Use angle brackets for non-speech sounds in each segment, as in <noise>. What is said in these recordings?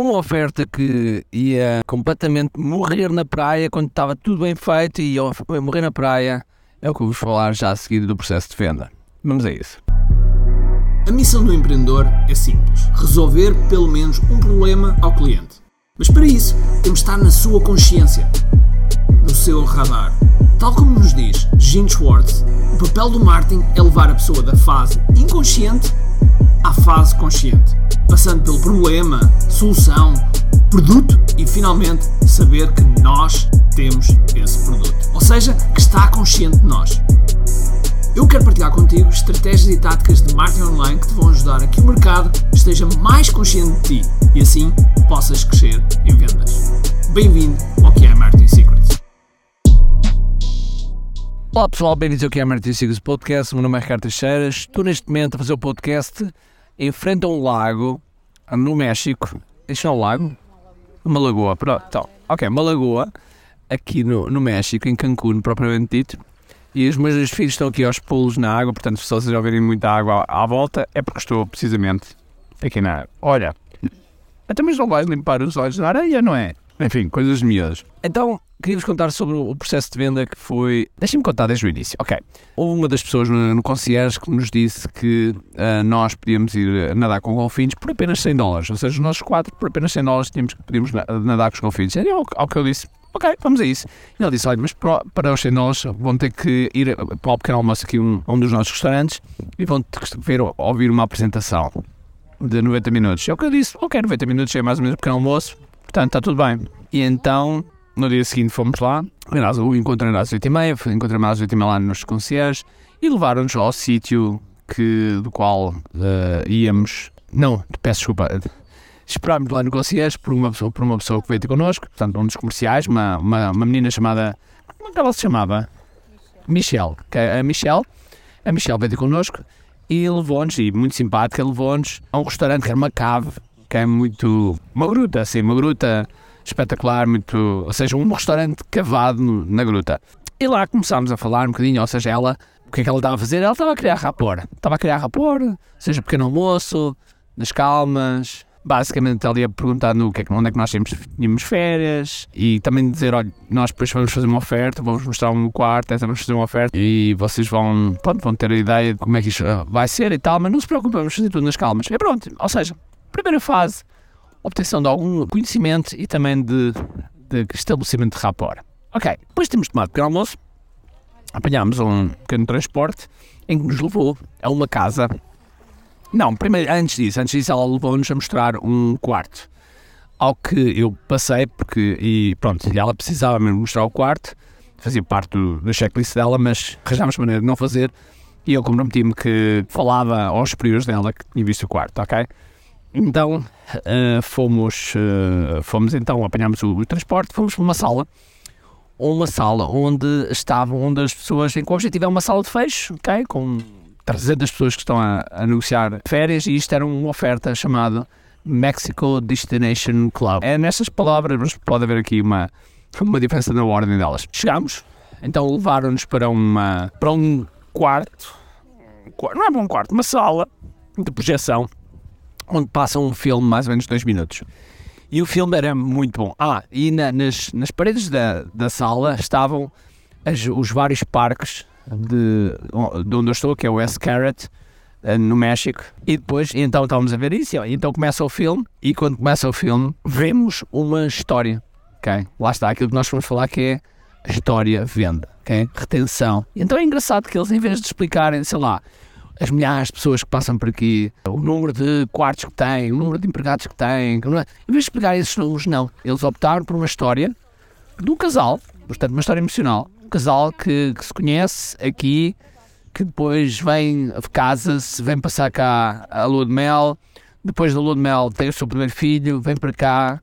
uma oferta que ia completamente morrer na praia quando estava tudo bem feito e ia morrer na praia é o que eu vos falar já a seguir do processo de venda. Vamos a isso. A missão do empreendedor é simples: resolver pelo menos um problema ao cliente. Mas para isso, temos de estar na sua consciência, no seu radar. Tal como nos diz Gene Schwartz, o papel do marketing é levar a pessoa da fase inconsciente à fase consciente, passando pelo problema, solução, produto e finalmente saber que nós temos esse produto. Ou seja, que está consciente de nós. Eu quero partilhar contigo estratégias e táticas de marketing online que te vão ajudar a que o mercado esteja mais consciente de ti e assim possas crescer em vendas. Bem-vindo ao que é Marketing Secrets. Olá pessoal, bem-vindos ao que é Marketing Secrets Podcast. Meu nome é Ricardo Teixeira. Estou neste momento a fazer o podcast em frente a um lago no México. Isto é um lago? Uma lagoa, pronto. Então, ok, uma lagoa aqui no, no México, em Cancún, propriamente dito. E os meus dois filhos estão aqui aos pulos na água, portanto, se vocês ouvirem muita água à, volta, é porque estou precisamente aqui na água. Olha, até mesmo não vai limpar os olhos na areia, não é? Enfim, coisas miúdas. Então, queria-vos contar sobre o processo de venda que foi. Deixem-me contar desde o início. Ok. Houve uma das pessoas no, no concierge que nos disse que uh, nós podíamos ir nadar com golfinhos por apenas 100 dólares. Ou seja, nós quatro, por apenas 100 dólares, tínhamos, podíamos nadar com os golfinhos. E ao, ao que eu disse, ok, vamos a isso. E ele disse: olha, mas para, para os 100 dólares vão ter que ir para o pequeno almoço aqui um, um dos nossos restaurantes e vão ter que ver, ouvir uma apresentação de 90 minutos. É o que eu disse: ok, 90 minutos é mais ou menos o pequeno almoço, portanto está tudo bem. E então no dia seguinte fomos lá, o encontro era às 8h30, encontrei-me às 8h30 lá nos concierges e levaram-nos ao sítio que, do qual uh, íamos. Não, peço desculpa. Esperámos lá no concierge por uma, pessoa, por uma pessoa que veio ter connosco, portanto, um dos comerciais, uma, uma, uma menina chamada. Como é que ela se chamava? Michelle. Que é a Michelle. A Michelle veio ter connosco e levou-nos, e muito simpática, levou-nos a um restaurante que era uma cave, que é muito. uma gruta, assim, uma gruta espetacular, muito, ou seja, um restaurante cavado na gruta. E lá começámos a falar um bocadinho, ou seja, ela, o que é que ela estava a fazer? Ela estava a criar rapor. Estava a criar rapor, seja pequeno almoço, nas calmas. Basicamente, ela ia perguntar no que é, onde é que nós tínhamos, tínhamos férias e também dizer: olha, nós depois vamos fazer uma oferta, vamos mostrar um quarto, vamos fazer uma oferta e vocês vão, pronto, vão ter a ideia de como é que isto vai ser e tal, mas não se preocupem, vamos fazer tudo nas calmas. E pronto, ou seja, primeira fase, obtenção de algum conhecimento e também de, de estabelecimento de rapport. Ok, depois temos tomado pequeno almoço, apanhámos um pequeno transporte em que nos levou a uma casa. Não, primeiro, antes disso, antes disso ela levou-nos a mostrar um quarto. Ao que eu passei, porque, e pronto, ela precisava mesmo mostrar o quarto, fazia parte do, da checklist dela, mas arranjámos maneira de não fazer, e eu comprometi-me que falava aos superiores dela que tinha visto o quarto, ok? Então uh, fomos, uh, fomos então, apanhámos o, o, transporte, fomos para uma sala, uma sala onde estavam, onde as pessoas, em que o objetivo é uma sala de fecho, ok? Com 300 pessoas que estão a, a negociar férias e isto era uma oferta chamada Mexico Destination Club. É nestas palavras, mas pode haver aqui uma, uma diferença na ordem delas. Chegámos, então levaram-nos para, uma, para um quarto, não é um quarto, uma sala de projeção onde passa um filme mais ou menos dois minutos. E o filme era muito bom. Ah, e na, nas, nas paredes da, da sala estavam as, os vários parques de, de onde eu estou, que é o S. Carrot, eh, no México. E depois, então estávamos a ver isso, então começa o filme, e quando começa o filme, vemos uma história. Okay? Lá está aquilo que nós vamos falar que é a história venda, okay? retenção. Então é engraçado que eles, em vez de explicarem, sei lá, as milhares de pessoas que passam por aqui, o número de quartos que têm, o número de empregados que têm. Em vez de explicar esses números, não. Eles optaram por uma história de um casal, portanto, uma história emocional. Um casal que, que se conhece aqui, que depois vem, casa-se, vem passar cá a lua de mel, depois da lua de mel tem o seu primeiro filho, vem para cá,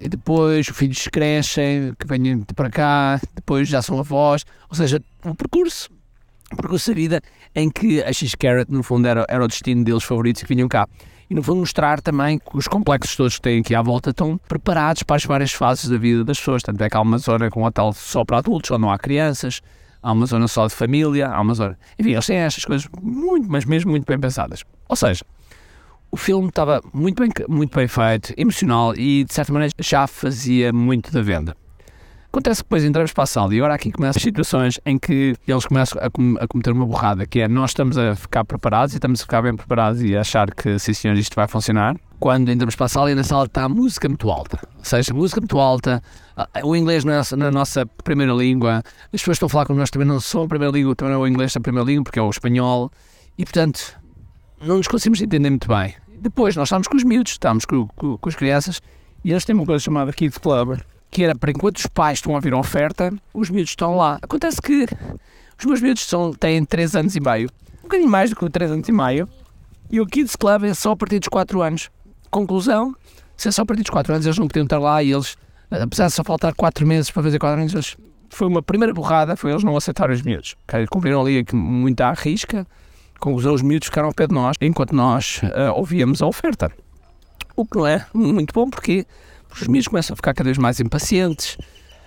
e depois os filhos crescem, que vêm para cá, depois já são avós, ou seja, um percurso percurso da vida em que a X-Carrot, no fundo, era, era o destino deles favoritos que vinham cá. E no fundo mostrar também que os complexos todos que têm aqui à volta estão preparados para as várias fases da vida das pessoas. Tanto é que há uma zona com um hotel só para adultos, onde não há crianças, há uma zona só de família, há uma zona... Enfim, eles têm estas coisas muito, mas mesmo muito bem pensadas. Ou seja, o filme estava muito bem, muito bem feito, emocional e de certa maneira já fazia muito da venda. Acontece que depois entramos para a sala e agora aqui começam as situações em que eles começam a, com a, cometer uma borrada, que é nós estamos a ficar preparados e estamos a ficar bem preparados e a achar que, sim senhor, isto vai funcionar. Quando entramos para a sala e na sala está a música muito alta, ou seja, música muito alta, o inglês não é na nossa primeira língua, as pessoas estão a falar com nós também não são a primeira língua, também não é o inglês a primeira língua, porque é o espanhol, e portanto não nos conseguimos entender muito bem. Depois nós estamos com os miúdos, estamos com, com, com as crianças, e eles têm uma coisa chamada Kids Club, que era para enquanto os pais estão a ouvir a oferta, os miúdos estão lá. Acontece que os meus miúdos são, têm 3 anos e meio, um bocadinho mais do que 3 anos e meio, e o Kids Club é só a partir dos 4 anos. Conclusão, se é só a partir dos 4 anos, eles não podiam estar lá e eles, apesar de só faltar 4 meses para fazer 4 anos, eles, foi uma primeira borrada, foi eles não aceitarem os miúdos. Cumpriram ali muita risca, conclusão, os miúdos ficaram ao pé de nós, enquanto nós uh, ouvíamos a oferta. O que não é muito bom, porque os miúdos começam a ficar cada vez mais impacientes,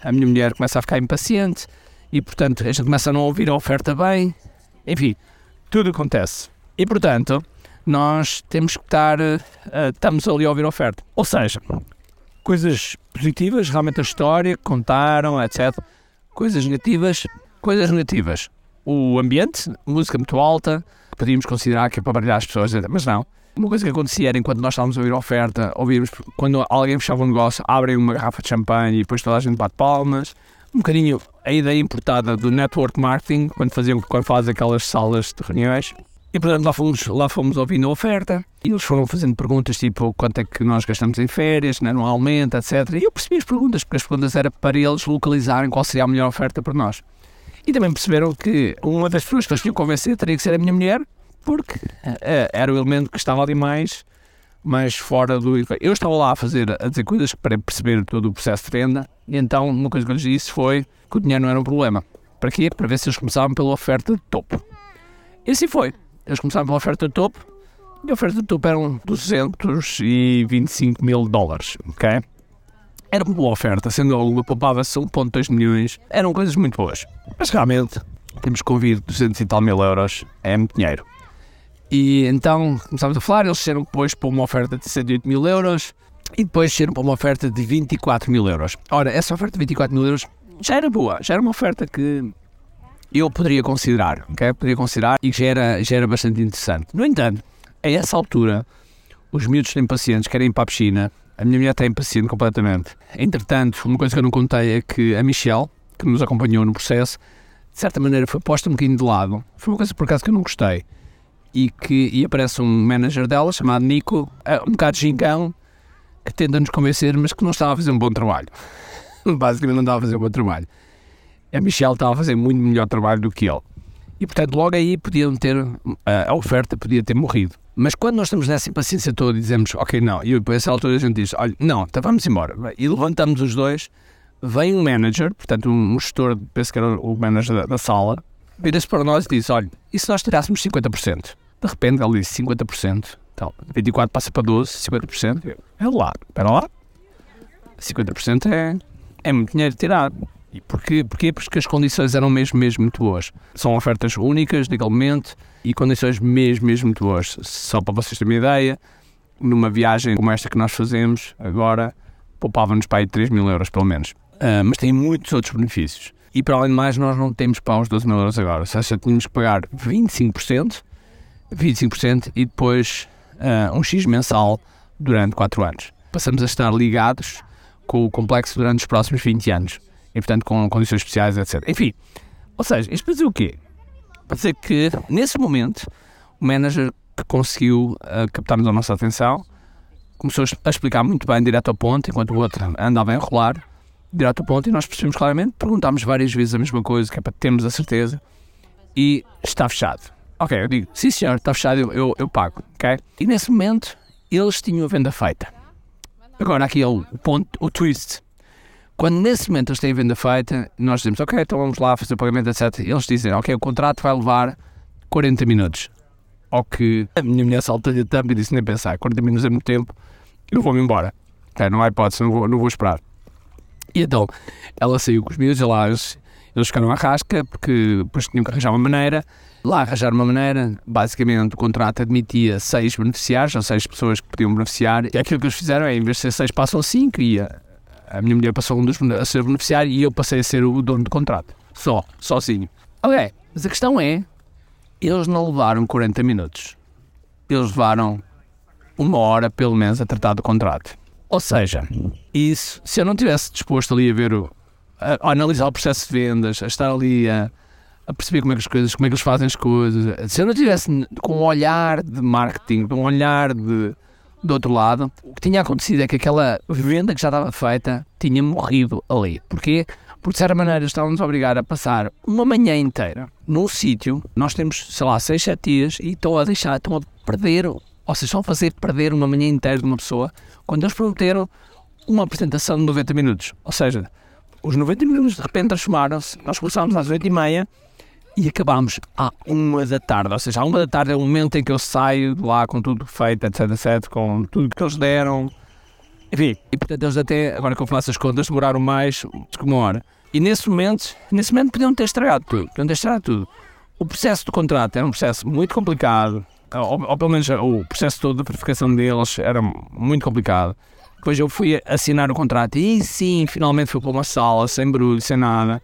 a minha mulher começa a ficar impaciente e, portanto, a gente começa a não ouvir a oferta bem. Enfim, tudo acontece. E, portanto, nós temos que estar, uh, estamos ali a ouvir a oferta. Ou seja, coisas positivas, realmente a história, contaram, etc. Coisas negativas, coisas negativas. O ambiente, música muito alta, podíamos considerar que é para baralhar as pessoas, mas não. Uma coisa que acontecia era enquanto nós estávamos a ouvir a oferta, ouvíamos quando alguém fechava um negócio, abrem uma garrafa de champanhe e depois toda a gente bate palmas. Um bocadinho a ideia importada do network marketing, quando, faziam, quando fazem aquelas salas de reuniões. E portanto lá fomos, lá fomos ouvindo a oferta e eles foram fazendo perguntas tipo quanto é que nós gastamos em férias, né, anualmente, etc. E eu percebi as perguntas, porque as perguntas eram para eles localizarem qual seria a melhor oferta para nós. E também perceberam que uma das pessoas que eles tinham convencer teria que ser a minha mulher, porque é, era o elemento que estava ali mais, mais fora do. Eu estava lá a fazer, a dizer coisas para perceber todo o processo de venda, e então uma coisa que eu lhes disse foi que o dinheiro não era um problema. Para quê? Para ver se eles começavam pela oferta de topo. E assim foi. Eles começaram pela oferta de topo, e a oferta de topo eram 225 mil dólares, ok? Era uma boa oferta, sendo alguma poupava-se 1,2 milhões, eram coisas muito boas. Mas realmente, temos que ouvir 200 e tal mil euros, é muito dinheiro. E então começámos a falar, eles desceram depois para uma oferta de 108 mil euros e depois desceram para uma oferta de 24 mil euros. Ora, essa oferta de 24 mil euros já era boa, já era uma oferta que eu poderia considerar, ok? Poderia considerar e já era, já era bastante interessante. No entanto, a essa altura, os miúdos têm pacientes, querem ir para a piscina, a minha mulher está impaciente completamente. Entretanto, uma coisa que eu não contei é que a Michelle, que nos acompanhou no processo, de certa maneira foi posta um bocadinho de lado. Foi uma coisa por acaso que eu não gostei e que e aparece um manager dela chamado Nico, é um bocado gincão, que tenta nos convencer, mas que não estava a fazer um bom trabalho. <laughs> Basicamente não estava a fazer um bom trabalho. A Michelle estava a fazer muito melhor trabalho do que ele. E portanto, logo aí podiam ter, a oferta podia ter morrido. Mas quando nós estamos nessa impaciência toda e dizemos, ok, não, e depois essa altura a gente diz, olha, não, então vamos embora. E levantamos os dois, vem um manager, portanto um gestor, penso que era o manager da, da sala, vira-se para nós e diz, olha, e se nós tirássemos 50%? De repente ele disse 50%. Então, 24 passa para 12, 50%. É lá, espera lá. 50% é, é muito dinheiro tirado. E porquê? porquê? Porque as condições eram mesmo, mesmo muito boas. São ofertas únicas, legalmente, e condições mesmo, mesmo muito boas. Só para vocês terem uma ideia, numa viagem como esta que nós fazemos agora, poupava-nos para aí 3 mil euros, pelo menos. Uh, mas tem muitos outros benefícios. E para além de mais, nós não temos para os 12 mil euros agora. Ou seja, tínhamos que pagar 25%, 25% e depois uh, um X mensal durante 4 anos. Passamos a estar ligados com o complexo durante os próximos 20 anos. E, portanto, com condições especiais, etc. Enfim, ou seja, isto para dizer o quê? Para dizer que, nesse momento, o manager que conseguiu uh, captar-nos a nossa atenção começou a explicar muito bem, direto ao ponto, enquanto o outro andava a enrolar, direto ao ponto, e nós percebemos claramente, perguntámos várias vezes a mesma coisa, que é para termos a certeza, e está fechado. Ok, eu digo, sim senhor, está fechado, eu, eu, pago, ok? E nesse momento, eles tinham a venda feita. Agora aqui é o ponto, o twist. Quando nesse momento eles têm a venda feita, nós dizemos, ok, então vamos lá fazer o pagamento, etc. Eles dizem, ok, o contrato vai levar 40 minutos. Ao que a minha mulher salta-lhe a tampa e disse, nem pensar, 40 minutos é muito tempo, eu vou-me embora. Okay, não há hipótese, não vou, não vou esperar. E então, ela saiu com os miúdos, lá, eles, Eles ficaram à rasca porque depois tinham que arranjar uma maneira. Lá arranjar uma maneira, basicamente o contrato admitia seis beneficiários, ou seis pessoas que podiam beneficiar. E aquilo que eles fizeram é, em vez de ser seis, passam cinco. E a, a minha mulher passou um dos, a ser beneficiário e eu passei a ser o dono do contrato. Só, sozinho. Ok, mas a questão é, eles não levaram 40 minutos. Eles levaram uma hora, pelo menos, a tratar do contrato. Ou seja, isso, se eu não tivesse disposto ali a ver o, a, a analisar o processo de vendas, a estar ali a, a, perceber como é que as coisas, como é que eles fazem as coisas, se eu não tivesse com um olhar de marketing, com um olhar de, do outro lado, o que tinha acontecido é que aquela venda que já estava feita tinha morrido ali. Porquê? Porque de certa maneira estávamos a obrigar a passar uma manhã inteira num sítio, nós temos, sei lá, 6, 7 dias e estão a deixar, estão a perder, ou seja, estão a fazer perder uma manhã inteira de uma pessoa quando eles prometeram uma apresentação de 90 minutos. Ou seja, os 90 minutos de repente transformaram-se. Nós começámos às 8h30 e acabámos à 1 da tarde. Ou seja, à 1 da tarde é o momento em que eu saio de lá com tudo feito, etc, etc, com tudo que eles deram. Enfim, e portanto eles até, agora que eu faço as contas, demoraram mais que uma hora. E nesse momento, nesse momento podiam ter estragado tudo. Podiam ter estragado tudo. O processo do contrato era um processo muito complicado, ou, ou pelo menos o processo todo de verificação deles era muito complicado. Depois eu fui assinar o contrato e sim, finalmente fui para uma sala, sem barulho, sem nada.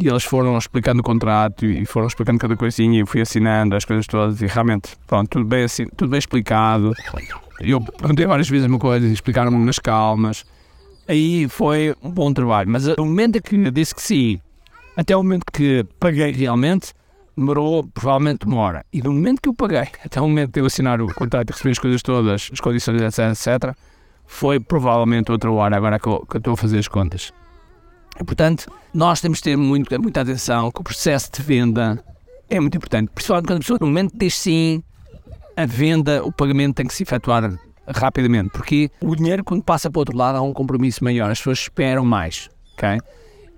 E eles foram explicando o contrato e foram explicando cada coisinha e eu fui assinando as coisas todas e realmente, pronto, tudo bem, assim, tudo bem explicado. Eu perguntei várias vezes uma coisa e explicaram-me nas calmas. Aí foi um bom trabalho. Mas o momento em que eu disse que sim, até o momento que paguei realmente, demorou provavelmente uma hora. E do momento que eu paguei, até o momento de eu assinar o contrato e receber as coisas todas, as condições, etc, etc foi provavelmente outra hora, agora que eu, que eu estou a fazer as contas. E, portanto, nós temos de ter muito, muita atenção que o processo de venda é muito importante. Principalmente quando a pessoa, no momento diz sim, a venda, o pagamento tem que se efetuar rapidamente, porque o dinheiro, quando passa para o outro lado, há um compromisso maior, as pessoas esperam mais, ok?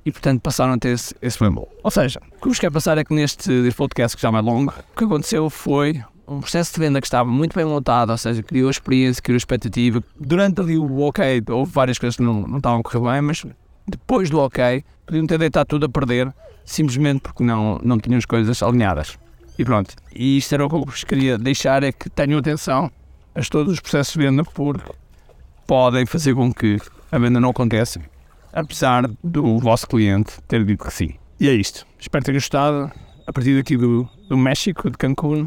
E, portanto, passaram a ter esse, esse problema. Ou seja, o que vos quero passar é que neste podcast, que já é mais longo, o que aconteceu foi um processo de venda que estava muito bem montado, ou seja, criou experiência, criou expectativa. Durante ali o ok, houve várias coisas que não, não estavam a correr bem, mas depois do ok, podiam ter deitado tudo a perder, simplesmente porque não, não tinham as coisas alinhadas. E pronto. E isto era o que eu vos queria deixar: é que tenham atenção a todos os processos de venda, porque podem fazer com que a venda não aconteça, apesar do vosso cliente ter dito que sim. E é isto. Espero ter gostado. A partir daqui do, do México, de Cancún,